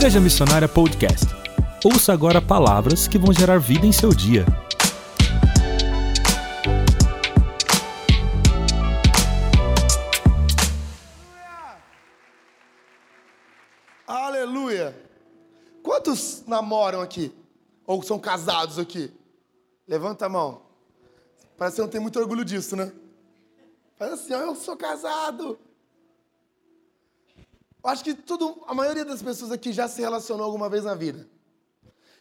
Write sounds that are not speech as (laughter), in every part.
Igreja Missionária Podcast. Ouça agora palavras que vão gerar vida em seu dia. Aleluia! Quantos namoram aqui? Ou são casados aqui? Levanta a mão. Parece que não tem muito orgulho disso, né? Faz assim, ó, eu sou casado. Eu acho que tudo, a maioria das pessoas aqui já se relacionou alguma vez na vida.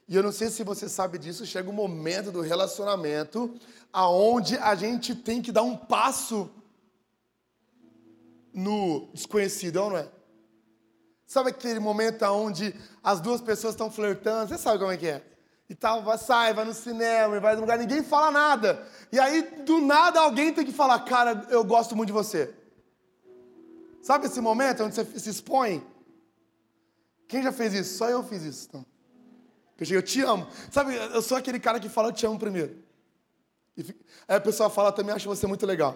E eu não sei se você sabe disso, chega um momento do relacionamento aonde a gente tem que dar um passo no desconhecido, não é? Sabe aquele momento onde as duas pessoas estão flertando? Você sabe como é que é? E tal, vai, sai, vai no cinema, vai no lugar, ninguém fala nada. E aí, do nada, alguém tem que falar, cara, eu gosto muito de você. Sabe esse momento onde você se expõe? Quem já fez isso? Só eu fiz isso. Então. Eu cheguei, eu te amo. Sabe, eu sou aquele cara que fala, eu te amo primeiro. Aí a pessoa fala, também acho você muito legal.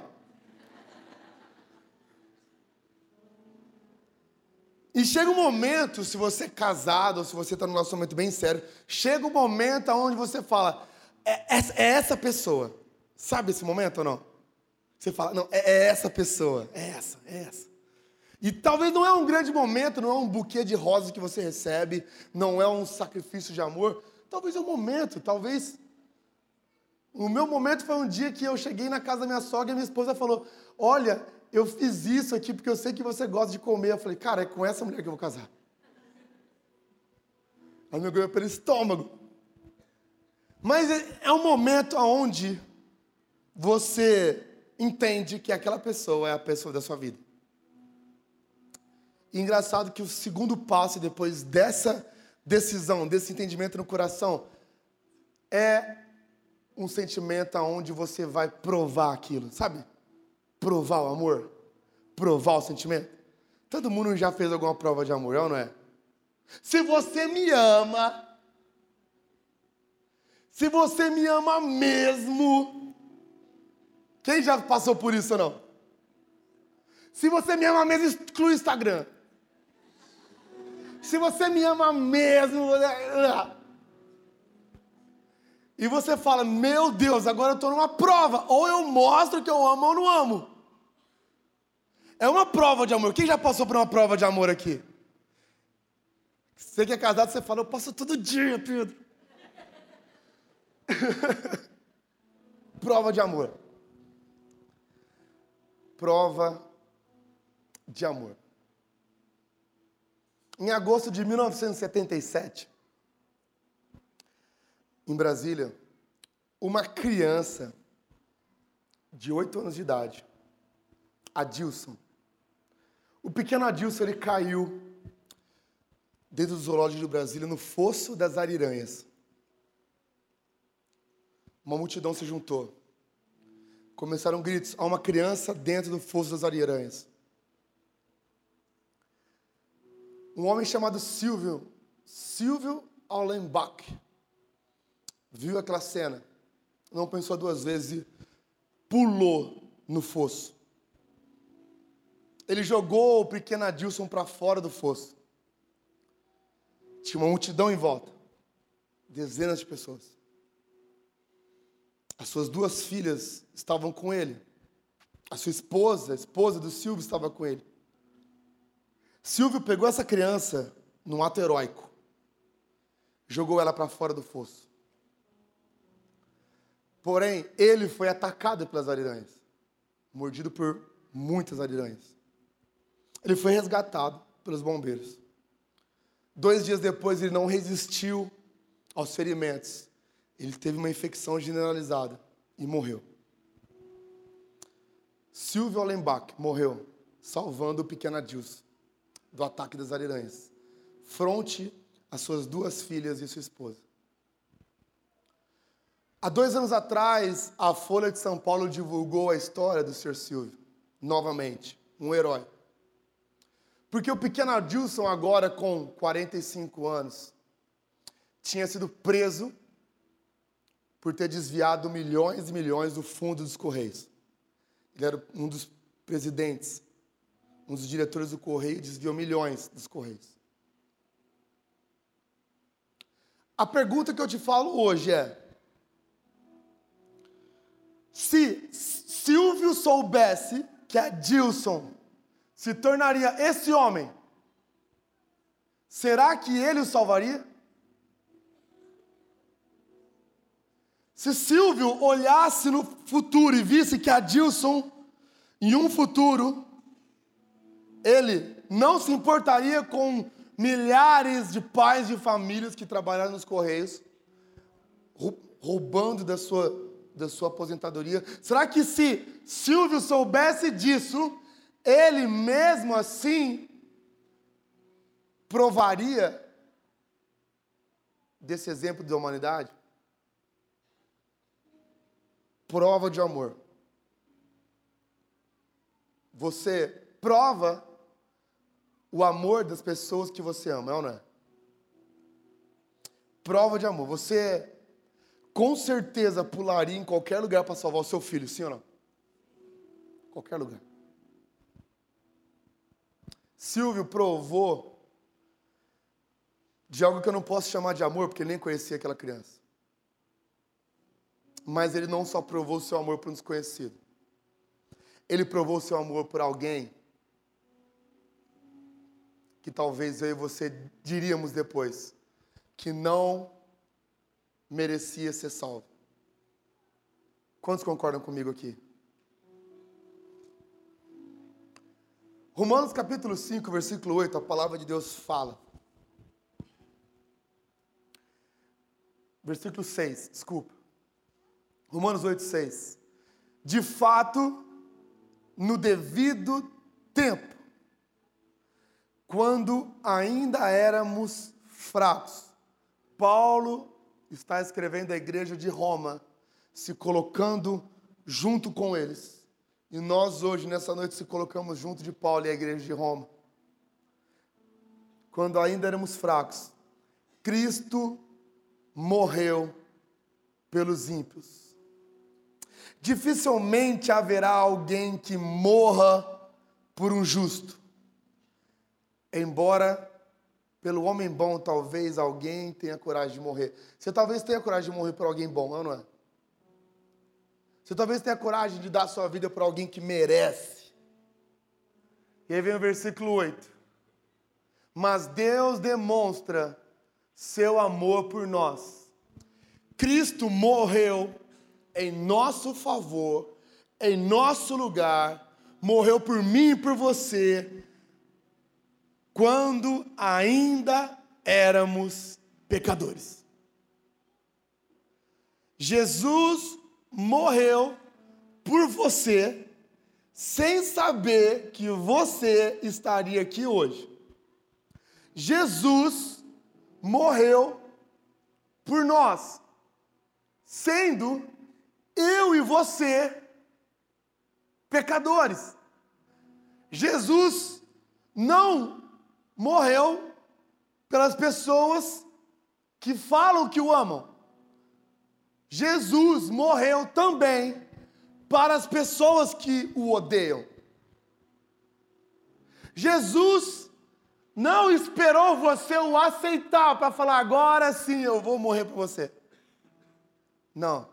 E chega um momento, se você é casado, ou se você está num relacionamento bem sério, chega um momento onde você fala, é, é, é, essa pessoa. Sabe esse momento ou não? Você fala, não, é, é essa pessoa, é essa, é essa. E talvez não é um grande momento, não é um buquê de rosas que você recebe, não é um sacrifício de amor. Talvez é um momento, talvez. O meu momento foi um dia que eu cheguei na casa da minha sogra e minha esposa falou: Olha, eu fiz isso aqui porque eu sei que você gosta de comer. Eu falei, cara, é com essa mulher que eu vou casar. Aí me ganhou pelo estômago. Mas é, é um momento onde você entende que aquela pessoa é a pessoa da sua vida. E engraçado que o segundo passo depois dessa decisão, desse entendimento no coração, é um sentimento onde você vai provar aquilo, sabe? provar o amor? Provar o sentimento? Todo mundo já fez alguma prova de amor, é ou não é? Se você me ama, se você me ama mesmo, quem já passou por isso ou não? Se você me ama mesmo, exclui o Instagram. Se você me ama mesmo, e você fala, meu Deus, agora eu estou numa prova. Ou eu mostro que eu amo ou não amo. É uma prova de amor. Quem já passou por uma prova de amor aqui? Você que é casado, você fala, eu passo todo dia, Pedro. (laughs) prova de amor. Prova de amor. Em agosto de 1977, em Brasília, uma criança de 8 anos de idade, Adilson, o pequeno Adilson ele caiu dentro do zoológico de Brasília no fosso das ariranhas. Uma multidão se juntou. Começaram gritos. Há uma criança dentro do fosso das ariranhas. Um homem chamado Silvio, Silvio Allenbach, viu aquela cena, não pensou duas vezes e pulou no fosso. Ele jogou o pequeno Adilson para fora do fosso. Tinha uma multidão em volta. Dezenas de pessoas. As suas duas filhas estavam com ele. A sua esposa, a esposa do Silvio, estava com ele. Silvio pegou essa criança num ato heróico. Jogou ela para fora do fosso. Porém, ele foi atacado pelas ariranhas. Mordido por muitas ariranhas. Ele foi resgatado pelos bombeiros. Dois dias depois, ele não resistiu aos ferimentos. Ele teve uma infecção generalizada e morreu. Silvio Allenbach morreu, salvando o pequeno Adilson do ataque das ariranhas, fronte às suas duas filhas e sua esposa. Há dois anos atrás, a Folha de São Paulo divulgou a história do Sr. Silvio, novamente, um herói. Porque o pequeno Adilson, agora com 45 anos, tinha sido preso por ter desviado milhões e milhões do fundo dos Correios. Ele era um dos presidentes, um dos diretores do Correio, desviou milhões dos Correios. a pergunta que eu te falo hoje é: se Silvio soubesse que a Dilson se tornaria esse homem, será que ele o salvaria? Se Silvio olhasse no futuro e visse que a Dilson, em um futuro, ele não se importaria com milhares de pais de famílias que trabalharam nos Correios, roubando da sua, da sua aposentadoria. Será que se Silvio soubesse disso, ele mesmo assim provaria desse exemplo de humanidade? Prova de amor. Você prova o amor das pessoas que você ama, é ou não é? Prova de amor. Você com certeza pularia em qualquer lugar para salvar o seu filho, sim ou não? Qualquer lugar. Silvio provou de algo que eu não posso chamar de amor, porque ele nem conhecia aquela criança. Mas ele não só provou o seu amor por um desconhecido. Ele provou o seu amor por alguém que talvez eu e você diríamos depois que não merecia ser salvo. Quantos concordam comigo aqui? Romanos capítulo 5, versículo 8, a palavra de Deus fala. Versículo 6, desculpa. Romanos 8, 6. De fato, no devido tempo, quando ainda éramos fracos. Paulo está escrevendo à igreja de Roma, se colocando junto com eles. E nós hoje, nessa noite, se colocamos junto de Paulo e a igreja de Roma. Quando ainda éramos fracos, Cristo morreu pelos ímpios. Dificilmente haverá alguém que morra por um justo. Embora pelo homem bom talvez alguém tenha coragem de morrer. Você talvez tenha coragem de morrer por alguém bom, não é? Você talvez tenha coragem de dar sua vida para alguém que merece. E aí vem o versículo 8. Mas Deus demonstra seu amor por nós. Cristo morreu em nosso favor, em nosso lugar, morreu por mim e por você, quando ainda éramos pecadores. Jesus morreu por você, sem saber que você estaria aqui hoje. Jesus morreu por nós, sendo eu e você pecadores. Jesus não morreu pelas pessoas que falam que o amam. Jesus morreu também para as pessoas que o odeiam. Jesus não esperou você o aceitar para falar agora sim eu vou morrer por você. Não.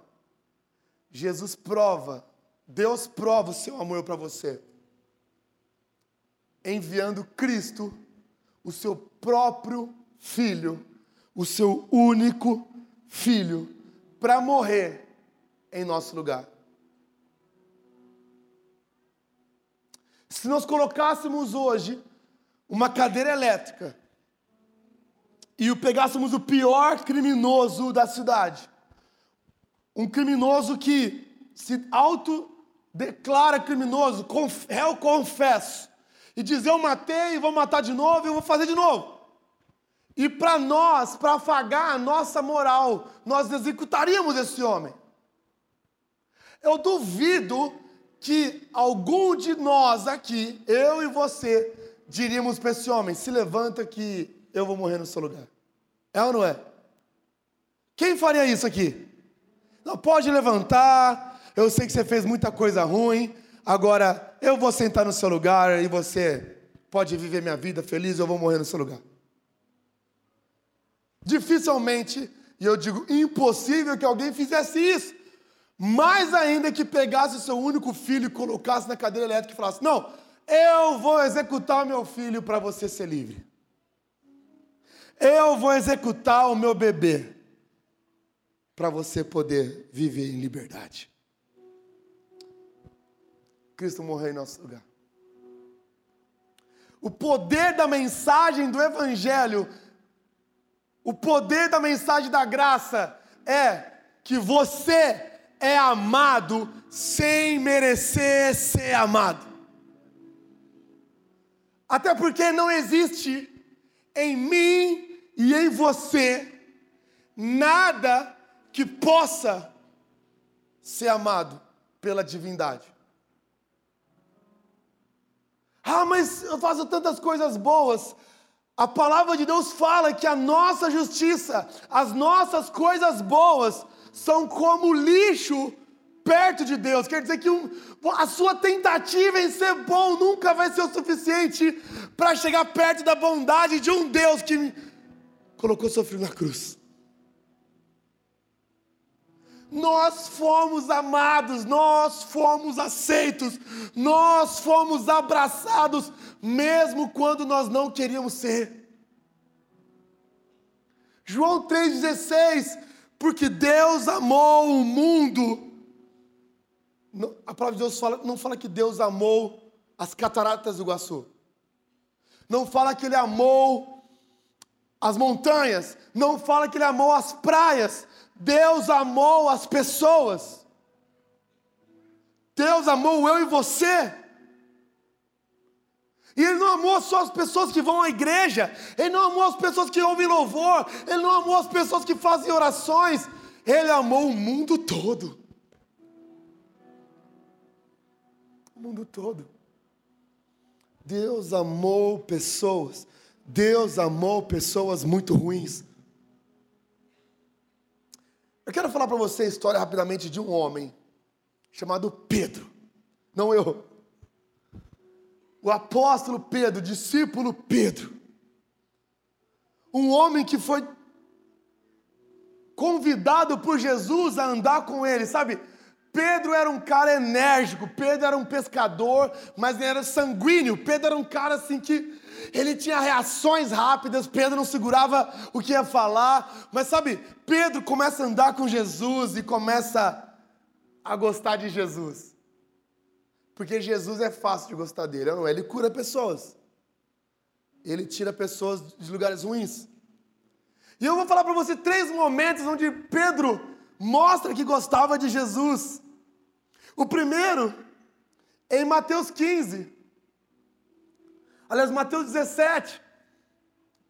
Jesus prova, Deus prova o seu amor para você, enviando Cristo o seu próprio filho, o seu único filho, para morrer em nosso lugar. Se nós colocássemos hoje uma cadeira elétrica e o pegássemos o pior criminoso da cidade, um criminoso que se autodeclara criminoso, réu confesso, e dizer eu matei, vou matar de novo, eu vou fazer de novo. E para nós, para afagar a nossa moral, nós executaríamos esse homem. Eu duvido que algum de nós aqui, eu e você, diríamos para esse homem: se levanta que eu vou morrer no seu lugar. É ou não é? Quem faria isso aqui? Não pode levantar, eu sei que você fez muita coisa ruim, Agora, eu vou sentar no seu lugar e você pode viver minha vida feliz, eu vou morrer no seu lugar. Dificilmente E eu digo, impossível que alguém fizesse isso. Mais ainda que pegasse o seu único filho e colocasse na cadeira elétrica e falasse: Não, eu vou executar meu filho para você ser livre. Eu vou executar o meu bebê para você poder viver em liberdade. Cristo morreu em nosso lugar. O poder da mensagem do Evangelho, o poder da mensagem da graça é que você é amado sem merecer ser amado. Até porque não existe em mim e em você nada que possa ser amado pela divindade. Ah, mas eu faço tantas coisas boas. A palavra de Deus fala que a nossa justiça, as nossas coisas boas, são como lixo perto de Deus. Quer dizer que um, a sua tentativa em ser bom nunca vai ser o suficiente para chegar perto da bondade de um Deus que colocou sofrer na cruz. Nós fomos amados, nós fomos aceitos, nós fomos abraçados, mesmo quando nós não queríamos ser. João 3,16, porque Deus amou o mundo a palavra de Deus fala, não fala que Deus amou as cataratas do Iguaçu. Não fala que ele amou as montanhas. Não fala que ele amou as praias. Deus amou as pessoas. Deus amou eu e você. E Ele não amou só as pessoas que vão à igreja, Ele não amou as pessoas que ouvem louvor, Ele não amou as pessoas que fazem orações, Ele amou o mundo todo. O mundo todo. Deus amou pessoas. Deus amou pessoas muito ruins. Eu quero falar para você a história rapidamente de um homem chamado Pedro. Não eu. O apóstolo Pedro, discípulo Pedro. Um homem que foi convidado por Jesus a andar com ele, sabe? Pedro era um cara enérgico, Pedro era um pescador, mas ele era sanguíneo. Pedro era um cara assim que ele tinha reações rápidas, Pedro não segurava o que ia falar. Mas sabe, Pedro começa a andar com Jesus e começa a gostar de Jesus. Porque Jesus é fácil de gostar dele, não é? Ele cura pessoas. Ele tira pessoas de lugares ruins. E eu vou falar para você três momentos onde Pedro mostra que gostava de Jesus. O primeiro, em Mateus 15. Aliás, Mateus 17.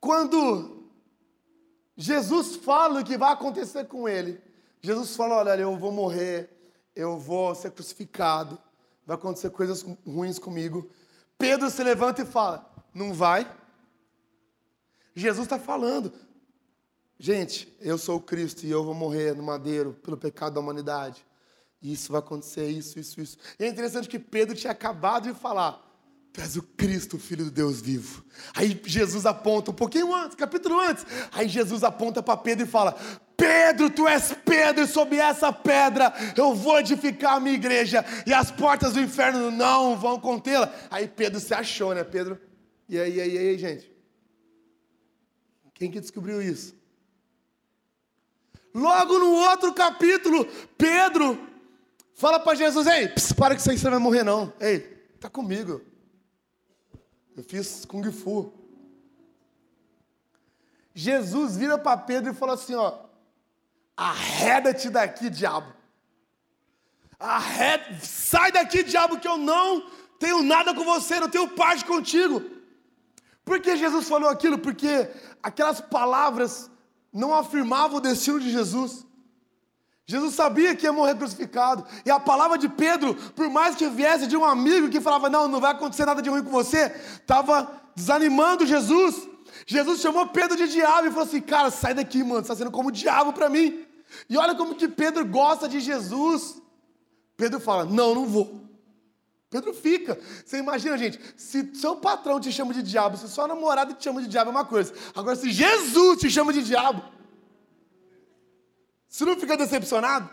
Quando Jesus fala o que vai acontecer com ele. Jesus fala: Olha, eu vou morrer, eu vou ser crucificado, vai acontecer coisas ruins comigo. Pedro se levanta e fala: Não vai. Jesus está falando: Gente, eu sou o Cristo e eu vou morrer no madeiro pelo pecado da humanidade. Isso vai acontecer, isso, isso, isso. E é interessante que Pedro tinha acabado de falar: És o Cristo, o Filho do Deus vivo. Aí Jesus aponta, um pouquinho antes, capítulo antes. Aí Jesus aponta para Pedro e fala: Pedro, tu és Pedro, e sob essa pedra eu vou edificar a minha igreja, e as portas do inferno não vão contê-la. Aí Pedro se achou, né, Pedro? E aí, e aí, e aí, gente? Quem que descobriu isso? Logo no outro capítulo, Pedro fala para Jesus: Ei, ps, para que você vai morrer, não. Ei, tá comigo. Eu fiz Kung Fu. Jesus vira para Pedro e fala assim: Ó, arreda-te daqui, diabo. Arreda, sai daqui, diabo, que eu não tenho nada com você, não tenho parte contigo. Por que Jesus falou aquilo? Porque aquelas palavras não afirmava o destino de Jesus. Jesus sabia que ia morrer crucificado. E a palavra de Pedro, por mais que viesse de um amigo que falava: Não, não vai acontecer nada de ruim com você, estava desanimando Jesus. Jesus chamou Pedro de diabo e falou assim: Cara, sai daqui, mano, você está sendo como diabo para mim. E olha como que Pedro gosta de Jesus. Pedro fala: Não, não vou. Pedro fica. Você imagina, gente, se seu patrão te chama de diabo, se sua namorada te chama de diabo, é uma coisa. Agora, se Jesus te chama de diabo, Você não fica decepcionado?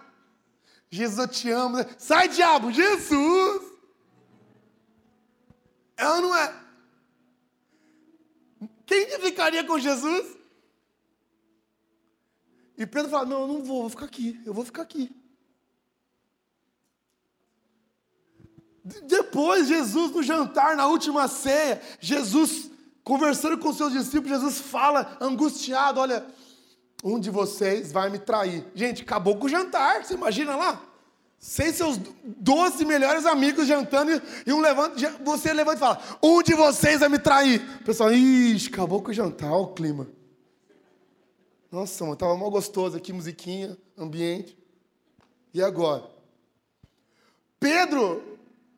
Jesus, eu te amo. Sai, diabo! Jesus! Ou não é? Quem que ficaria com Jesus? E Pedro fala: Não, eu não vou, vou ficar aqui, eu vou ficar aqui. Depois, Jesus, no jantar, na última ceia, Jesus, conversando com seus discípulos, Jesus fala, angustiado: Olha, um de vocês vai me trair. Gente, acabou com o jantar, você imagina lá? Sem seus doze melhores amigos jantando e um levanta, você levanta e fala: Um de vocês vai me trair. O pessoal, ixi, acabou com o jantar, olha o clima. Nossa, mano, tava mal gostoso aqui, musiquinha, ambiente. E agora? Pedro,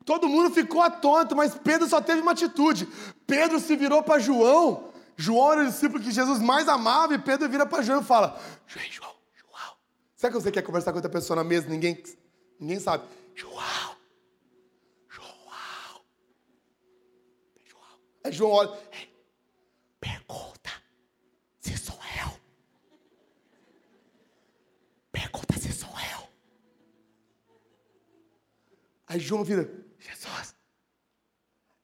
todo mundo ficou atônito, mas Pedro só teve uma atitude. Pedro se virou para João. João era o discípulo que Jesus mais amava, e Pedro vira para João e fala: João, João. Será que você quer conversar com outra pessoa na mesa? Ninguém, ninguém sabe. João, João. João. Aí João olha, pergunta se sou eu. Pergunta se sou eu. Aí João vira, Jesus,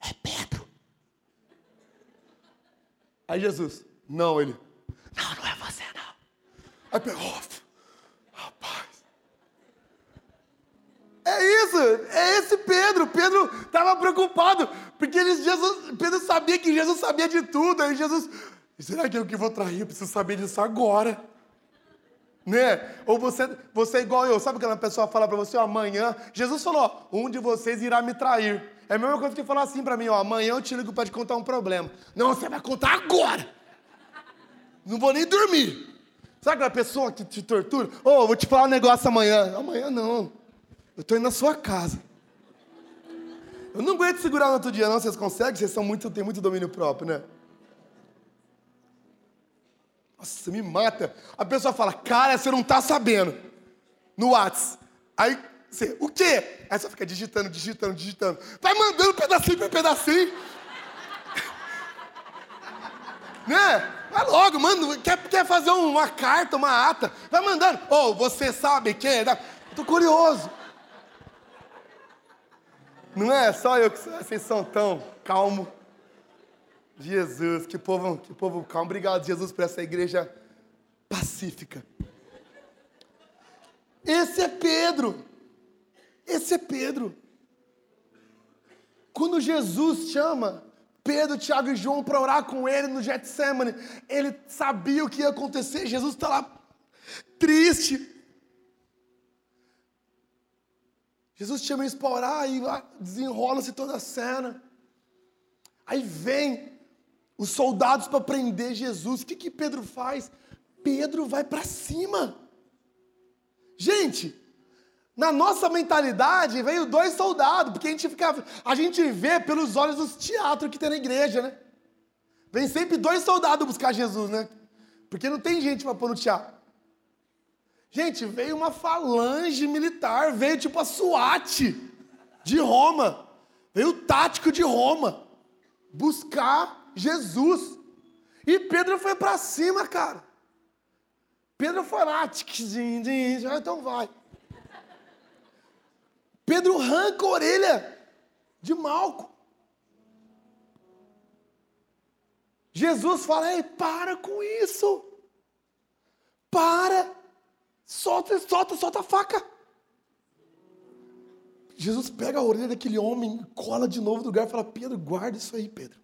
é Pedro. Aí Jesus, não, ele, não, não é você não. Aí oh, rapaz. É isso, é esse Pedro. Pedro estava preocupado, porque ele, Jesus, Pedro sabia que Jesus sabia de tudo. Aí Jesus, será que eu que vou trair? Eu preciso saber disso agora. Né? Ou você, você é igual eu, sabe aquela pessoa fala para você, amanhã, Jesus falou, um de vocês irá me trair. É a mesma coisa que falar assim para mim, ó, amanhã eu te ligo para te contar um problema. Não, você vai contar agora. Não vou nem dormir. Sabe aquela pessoa que te tortura? Ô, oh, vou te falar um negócio amanhã. Amanhã não. Eu tô indo na sua casa. Eu não aguento segurar no outro dia, não. Vocês conseguem? Vocês são muito, têm muito domínio próprio, né? Nossa, me mata. A pessoa fala, cara, você não tá sabendo. No Whats. Aí você, o quê? Aí você fica digitando, digitando, digitando. Vai mandando pedacinho por pedacinho. (laughs) né? Vai logo, manda. Quer, quer fazer uma carta, uma ata? Vai mandando. Ou oh, você sabe que. É? Tô curioso. Não é só eu que vocês são tão calmo. Jesus, que povo, que povo calmo. Obrigado, Jesus, por essa igreja pacífica. Esse é Pedro. Esse é Pedro. Quando Jesus chama Pedro, Tiago e João para orar com ele no Getsemane, ele sabia o que ia acontecer. Jesus está lá triste. Jesus chama eles para orar e desenrola-se toda a cena. Aí vem os soldados para prender Jesus. O que, que Pedro faz? Pedro vai para cima. Gente, na nossa mentalidade veio dois soldados, porque a gente fica, a gente vê pelos olhos dos teatros que tem na igreja, né? Vem sempre dois soldados buscar Jesus, né? Porque não tem gente para pôr no teatro. Gente, veio uma falange militar, veio tipo a SWAT de Roma, veio o tático de Roma buscar Jesus. E Pedro foi para cima, cara. Pedro foi lá, então vai. Pedro arranca a orelha de Malco. Jesus fala: Ei, para com isso. Para. Solta, solta, solta a faca. Jesus pega a orelha daquele homem, cola de novo no lugar e fala: Pedro, guarda isso aí, Pedro.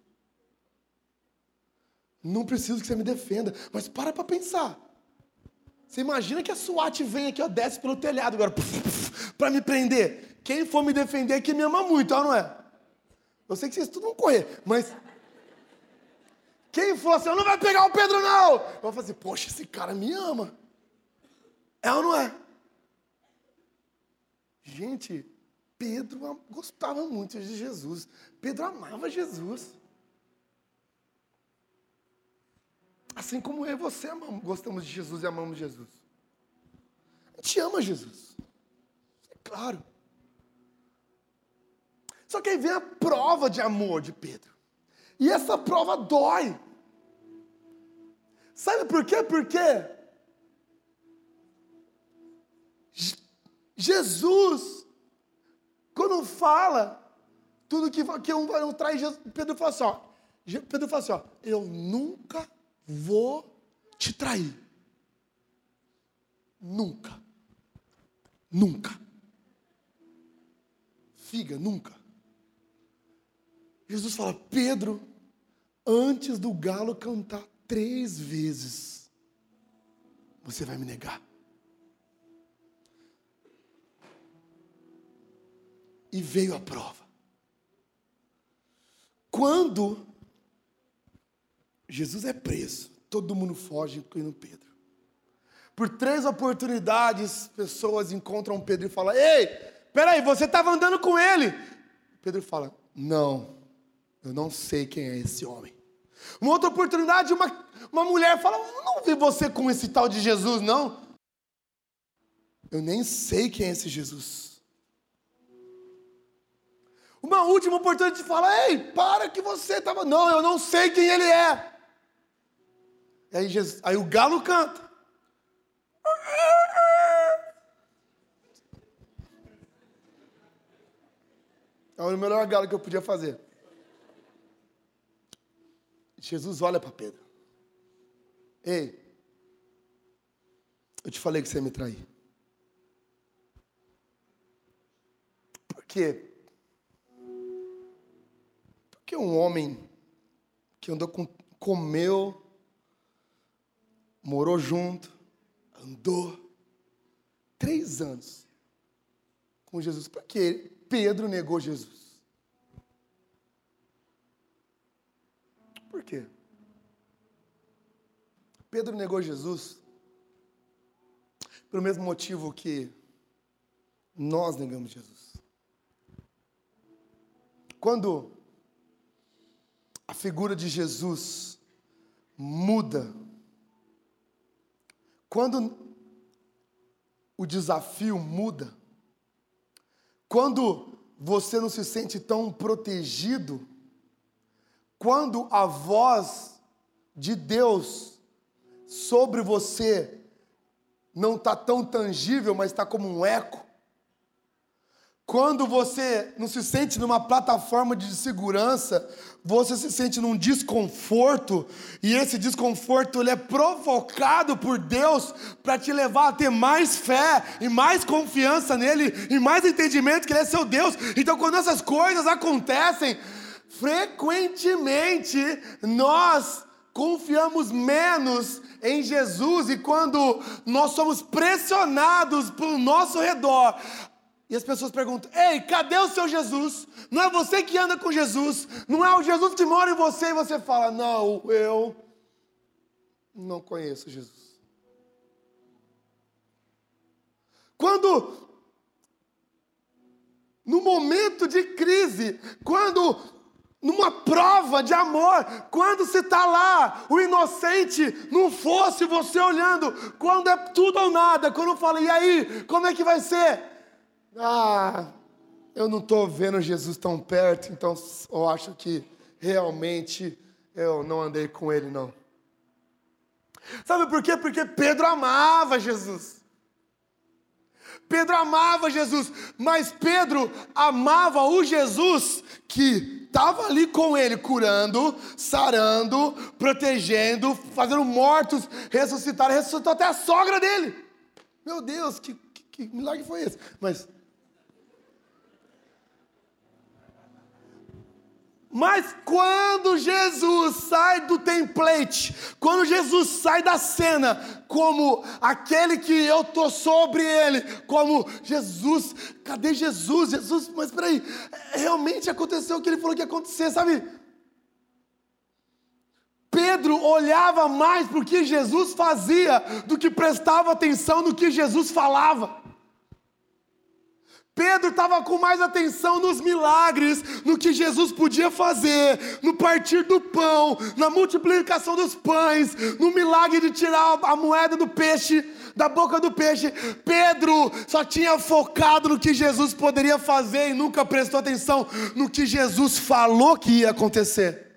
Não preciso que você me defenda. Mas para para pensar. Você imagina que a SWAT vem aqui, ó, desce pelo telhado agora, (laughs) para me prender. Quem for me defender aqui me ama muito, ó, não é? Eu sei que vocês tudo vão correr, mas. Quem for assim, não vai pegar o Pedro, não! Eu vou fazer, poxa, esse cara me ama. É ou não é? Gente, Pedro gostava muito de Jesus. Pedro amava Jesus. Assim como eu e você amamos, gostamos de Jesus e amamos Jesus. A gente ama Jesus. É claro. Só que aí vem a prova de amor de Pedro. E essa prova dói. Sabe por quê? Porque Jesus, quando fala tudo que, que um, um traz, Pedro fala assim: ó, Pedro fala assim: ó, eu nunca vou te trair. Nunca. Nunca. Figa, nunca. Jesus fala: Pedro, antes do galo cantar três vezes, você vai me negar. E veio a prova. Quando Jesus é preso, todo mundo foge, incluindo Pedro. Por três oportunidades, pessoas encontram Pedro e falam: Ei, peraí, você estava andando com ele. Pedro fala: Não, eu não sei quem é esse homem. Uma outra oportunidade, uma, uma mulher fala: Eu não vi você com esse tal de Jesus, não. Eu nem sei quem é esse Jesus. Uma última oportunidade de falar: Ei, para que você estava. Não, eu não sei quem ele é. E aí, Jesus, aí o galo canta. É o melhor galo que eu podia fazer. Jesus olha para Pedro. Ei, eu te falei que você ia me trair. Por quê? Porque um homem que andou com, comeu, morou junto, andou três anos com Jesus. Por que Pedro negou Jesus? Por quê? Pedro negou Jesus pelo mesmo motivo que nós negamos Jesus. Quando a figura de Jesus muda, quando o desafio muda, quando você não se sente tão protegido, quando a voz de Deus sobre você não está tão tangível, mas está como um eco, quando você não se sente numa plataforma de segurança, você se sente num desconforto, e esse desconforto ele é provocado por Deus para te levar a ter mais fé e mais confiança nele e mais entendimento que ele é seu Deus. Então, quando essas coisas acontecem, frequentemente nós confiamos menos em Jesus e quando nós somos pressionados pelo nosso redor, e as pessoas perguntam: Ei, cadê o seu Jesus? Não é você que anda com Jesus, não é o Jesus que mora em você, e você fala: Não, eu não conheço Jesus. Quando, no momento de crise, quando numa prova de amor, quando você está lá, o inocente não fosse você olhando, quando é tudo ou nada, quando fala, e aí, como é que vai ser? Ah, eu não estou vendo Jesus tão perto, então eu acho que realmente eu não andei com ele, não. Sabe por quê? Porque Pedro amava Jesus. Pedro amava Jesus, mas Pedro amava o Jesus que estava ali com ele, curando, sarando, protegendo, fazendo mortos ressuscitar, ressuscitou até a sogra dele. Meu Deus, que, que, que milagre foi esse? Mas Mas quando Jesus sai do template, quando Jesus sai da cena, como aquele que eu estou sobre ele, como Jesus, cadê Jesus? Jesus, mas peraí, realmente aconteceu o que ele falou que ia acontecer, sabe? Pedro olhava mais para o que Jesus fazia do que prestava atenção no que Jesus falava. Pedro estava com mais atenção nos milagres, no que Jesus podia fazer, no partir do pão, na multiplicação dos pães, no milagre de tirar a moeda do peixe da boca do peixe. Pedro só tinha focado no que Jesus poderia fazer e nunca prestou atenção no que Jesus falou que ia acontecer.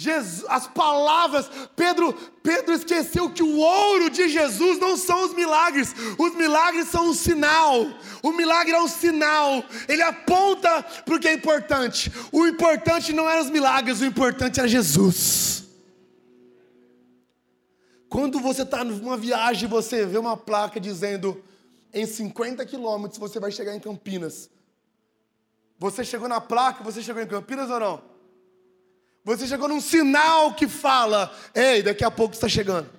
Jesus, as palavras, Pedro, Pedro esqueceu que o ouro de Jesus não são os milagres, os milagres são um sinal. O milagre é um sinal, ele aponta para o que é importante. O importante não eram os milagres, o importante era Jesus. Quando você está numa viagem, você vê uma placa dizendo em 50 quilômetros você vai chegar em Campinas. Você chegou na placa, você chegou em Campinas ou não? Você chegou num sinal que fala: ei, daqui a pouco está chegando.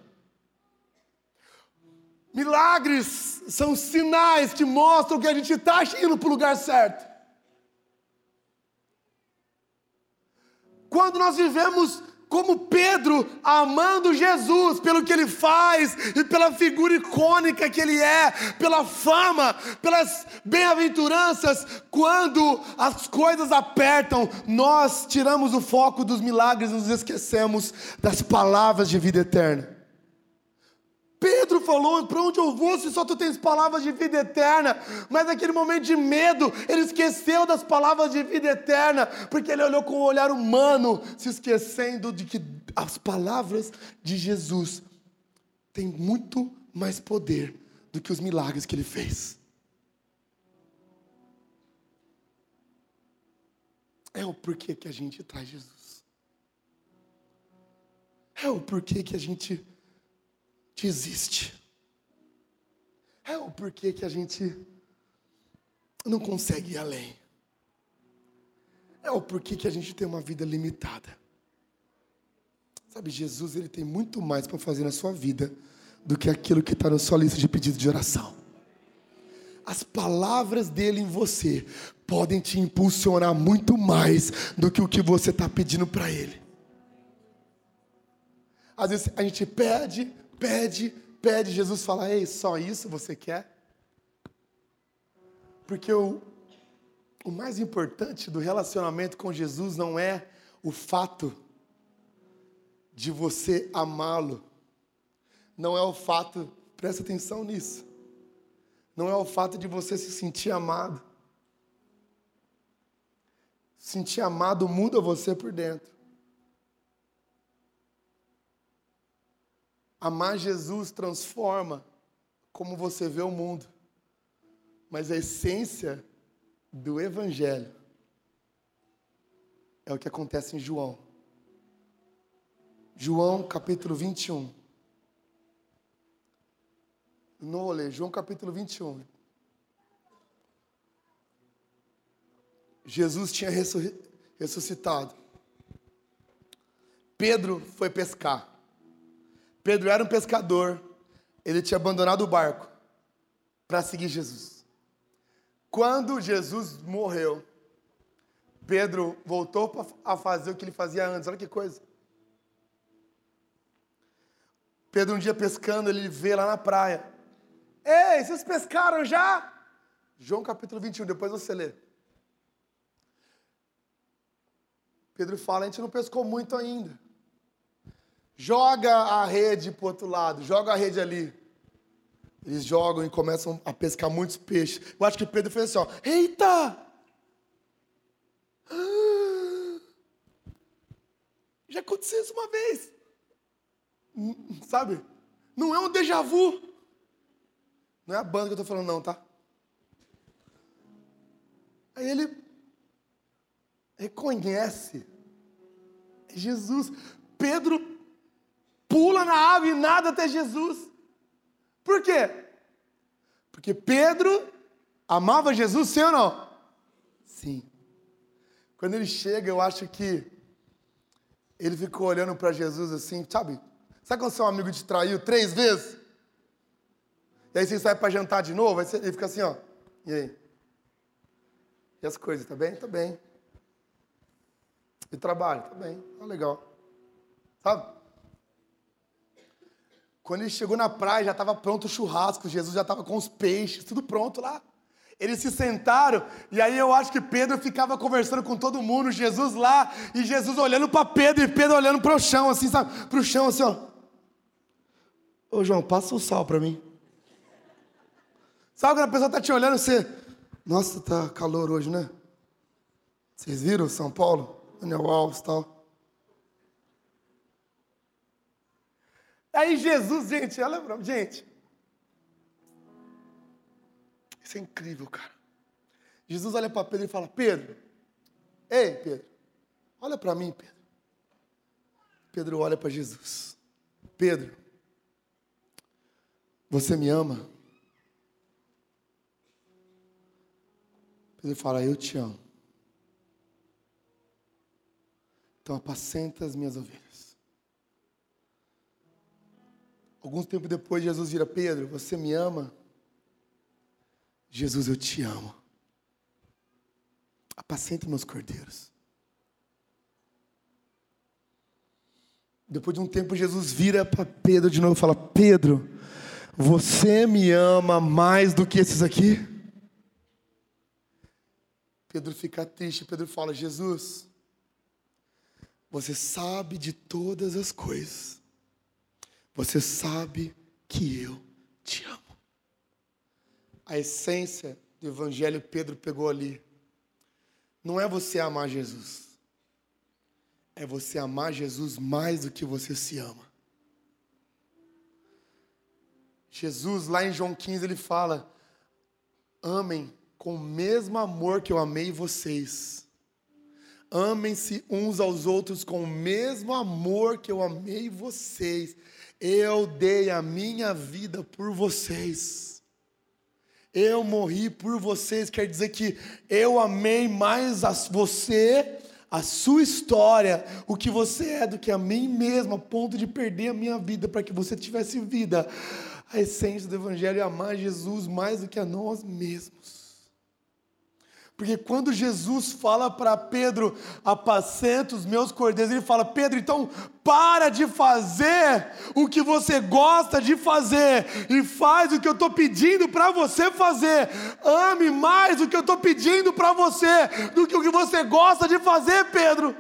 Milagres são sinais que mostram que a gente está indo para o lugar certo. Quando nós vivemos como Pedro amando Jesus pelo que ele faz e pela figura icônica que ele é, pela fama, pelas bem-aventuranças, quando as coisas apertam, nós tiramos o foco dos milagres, nos esquecemos das palavras de vida eterna. Pedro falou: para onde eu vou se só tu tens palavras de vida eterna? Mas naquele momento de medo, ele esqueceu das palavras de vida eterna, porque ele olhou com um olhar humano, se esquecendo de que as palavras de Jesus têm muito mais poder do que os milagres que ele fez. É o porquê que a gente traz Jesus. É o porquê que a gente desiste. É o porquê que a gente não consegue ir além. É o porquê que a gente tem uma vida limitada. Sabe, Jesus ele tem muito mais para fazer na sua vida do que aquilo que está na sua lista de pedidos de oração. As palavras dele em você podem te impulsionar muito mais do que o que você está pedindo para ele. Às vezes a gente pede, pede, pede, Jesus fala: Ei, só isso você quer? Porque o, o mais importante do relacionamento com Jesus não é o fato de você amá-lo, não é o fato, presta atenção nisso, não é o fato de você se sentir amado. Sentir amado muda você por dentro. Amar Jesus transforma como você vê o mundo. Mas a essência do Evangelho é o que acontece em João. João capítulo 21. Não vou ler, João capítulo 21. Jesus tinha ressuscitado. Pedro foi pescar. Pedro era um pescador, ele tinha abandonado o barco para seguir Jesus. Quando Jesus morreu, Pedro voltou a fazer o que ele fazia antes. Olha que coisa. Pedro, um dia pescando, ele vê lá na praia. Ei, vocês pescaram já? João capítulo 21, depois você lê. Pedro fala: a gente não pescou muito ainda. Joga a rede para o outro lado, joga a rede ali. Eles jogam e começam a pescar muitos peixes. Eu acho que Pedro fez assim: ó, eita! Já aconteceu isso uma vez. Sabe? Não é um déjà vu. Não é a banda que eu estou falando, não, tá? Aí ele reconhece Jesus. Pedro pula na ave e nada até Jesus. Por quê? Porque Pedro amava Jesus, sim ou não? Sim. Quando ele chega, eu acho que ele ficou olhando para Jesus assim, sabe? Sabe quando seu amigo te traiu três vezes? E aí você sai para jantar de novo, aí ele fica assim, ó. E aí? E as coisas, tá bem? Tá bem. E trabalho? Tá bem. Tá legal. Sabe? Quando ele chegou na praia, já estava pronto o churrasco, Jesus já estava com os peixes, tudo pronto lá. Eles se sentaram e aí eu acho que Pedro ficava conversando com todo mundo, Jesus lá, e Jesus olhando para Pedro e Pedro olhando para o chão, assim, sabe? Para o chão, assim, ó. Ô João, passa o sal para mim. Sabe quando a pessoa está te olhando, você. Nossa, tá calor hoje, né? Vocês viram São Paulo? Daniel Alves e tal. Aí Jesus, gente, olha pra gente. Isso é incrível, cara. Jesus olha para Pedro e fala: Pedro, ei, Pedro, olha para mim, Pedro. Pedro olha para Jesus. Pedro, você me ama? Pedro fala: Eu te amo. Então apacenta as minhas ovelhas. Alguns tempo depois, Jesus vira: Pedro, você me ama? Jesus, eu te amo. Apacenta meus cordeiros. Depois de um tempo, Jesus vira para Pedro de novo e fala: Pedro, você me ama mais do que esses aqui? Pedro fica triste. Pedro fala: Jesus, você sabe de todas as coisas. Você sabe que eu te amo. A essência do evangelho Pedro pegou ali. Não é você amar Jesus. É você amar Jesus mais do que você se ama. Jesus, lá em João 15, ele fala: Amem com o mesmo amor que eu amei vocês. Amem-se uns aos outros com o mesmo amor que eu amei vocês. Eu dei a minha vida por vocês. Eu morri por vocês. Quer dizer que eu amei mais a você, a sua história, o que você é, do que a mim mesmo, a ponto de perder a minha vida para que você tivesse vida. A essência do Evangelho é amar Jesus mais do que a nós mesmos. Porque quando Jesus fala para Pedro, apacenta os meus cordeiros, ele fala, Pedro, então para de fazer o que você gosta de fazer e faz o que eu estou pedindo para você fazer. Ame mais o que eu estou pedindo para você do que o que você gosta de fazer, Pedro.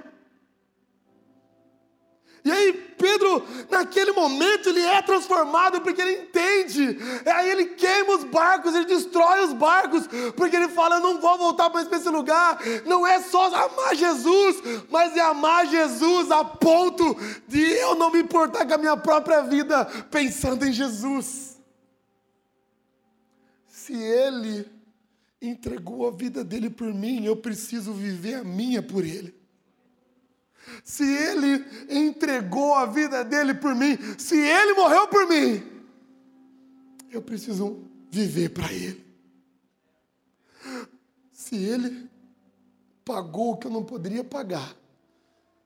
E aí Pedro, naquele momento, ele é transformado porque ele entende. Aí ele queima os barcos, ele destrói os barcos, porque ele fala: Eu não vou voltar para esse lugar. Não é só amar Jesus, mas é amar Jesus a ponto de eu não me importar com a minha própria vida, pensando em Jesus. Se ele entregou a vida dele por mim, eu preciso viver a minha por ele se Ele entregou a vida dele por mim, se Ele morreu por mim, eu preciso viver para Ele. Se Ele pagou o que eu não poderia pagar,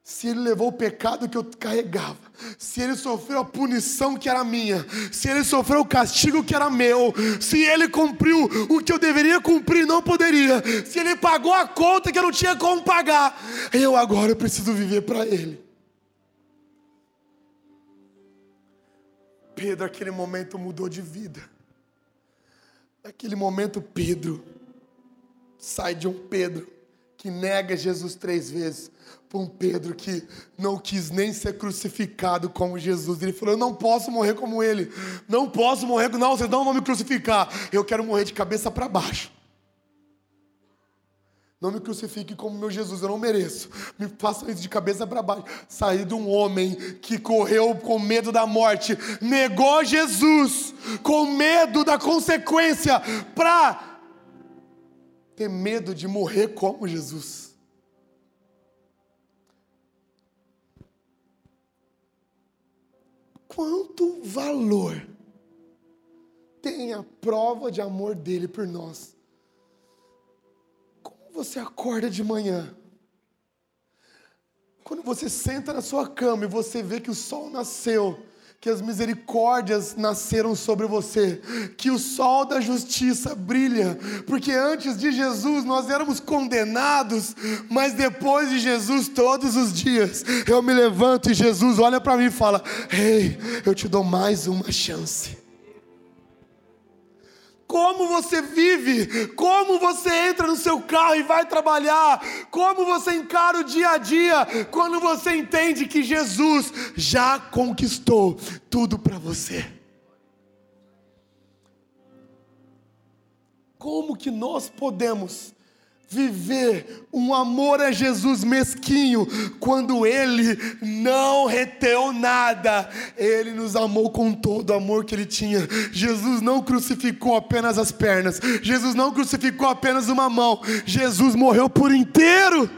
se ele levou o pecado que eu carregava, se ele sofreu a punição que era minha, se ele sofreu o castigo que era meu, se ele cumpriu o que eu deveria cumprir e não poderia, se ele pagou a conta que eu não tinha como pagar, eu agora preciso viver para ele. Pedro, aquele momento mudou de vida. Naquele momento, Pedro sai de um Pedro que nega Jesus três vezes para um Pedro que não quis nem ser crucificado como Jesus. Ele falou: Eu não posso morrer como ele, não posso morrer, não, vocês não vão me crucificar, eu quero morrer de cabeça para baixo. Não me crucifique como meu Jesus, eu não mereço. Me façam isso de cabeça para baixo. Saí de um homem que correu com medo da morte, negou Jesus, com medo da consequência, para ter medo de morrer como Jesus. Quanto valor tem a prova de amor dele por nós? Como você acorda de manhã? Quando você senta na sua cama e você vê que o sol nasceu, que as misericórdias nasceram sobre você, que o sol da justiça brilha, porque antes de Jesus nós éramos condenados, mas depois de Jesus, todos os dias, eu me levanto e Jesus olha para mim e fala: Ei, eu te dou mais uma chance como você vive, como você entra no seu carro e vai trabalhar, como você encara o dia a dia, quando você entende que Jesus já conquistou tudo para você. Como que nós podemos viver um amor a Jesus mesquinho, quando Ele não reteu nada, Ele nos amou com todo o amor que Ele tinha. Jesus não crucificou apenas as pernas, Jesus não crucificou apenas uma mão, Jesus morreu por inteiro.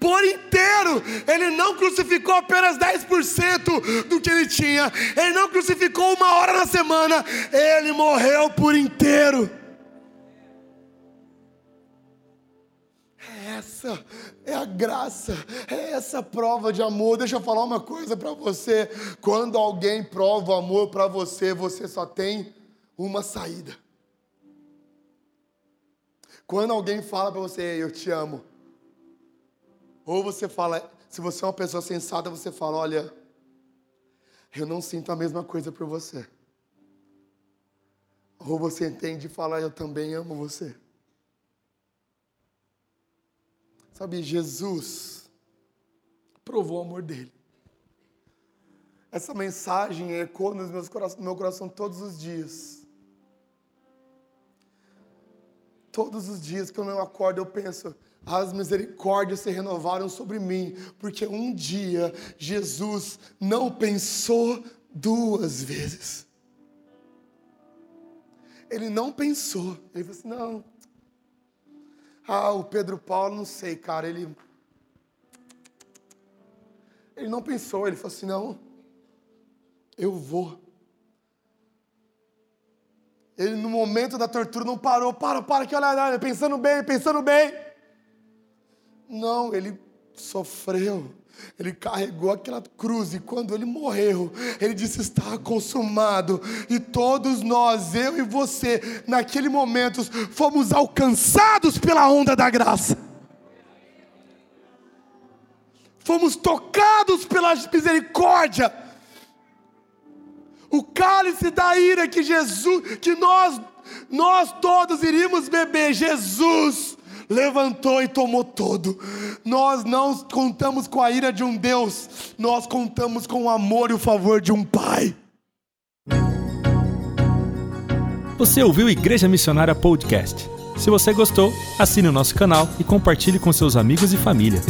Por inteiro, ele não crucificou apenas 10% do que ele tinha, ele não crucificou uma hora na semana, ele morreu por inteiro. Essa é a graça, é essa prova de amor. Deixa eu falar uma coisa para você: quando alguém prova amor para você, você só tem uma saída. Quando alguém fala para você, eu te amo, ou você fala, se você é uma pessoa sensata, você fala, olha, eu não sinto a mesma coisa por você. Ou você entende e fala, eu também amo você. Sabe, Jesus provou o amor dele. Essa mensagem ecoa no meu coração todos os dias. Todos os dias que eu não acordo, eu penso, as misericórdias se renovaram sobre mim, porque um dia Jesus não pensou duas vezes. Ele não pensou, ele falou assim: não, ah, o Pedro Paulo, não sei, cara, ele. Ele não pensou, ele falou assim: não, eu vou. Ele, no momento da tortura, não parou, para, para, que olha, olha, pensando bem, pensando bem. Não, ele sofreu. Ele carregou aquela cruz e quando ele morreu, ele disse: Está consumado. E todos nós, eu e você, naquele momento, fomos alcançados pela onda da graça. Fomos tocados pela misericórdia. O cálice da ira que Jesus, que nós, nós todos iríamos beber, Jesus levantou e tomou todo. Nós não contamos com a ira de um Deus, nós contamos com o amor e o favor de um Pai. Você ouviu Igreja Missionária Podcast? Se você gostou, assine o nosso canal e compartilhe com seus amigos e família.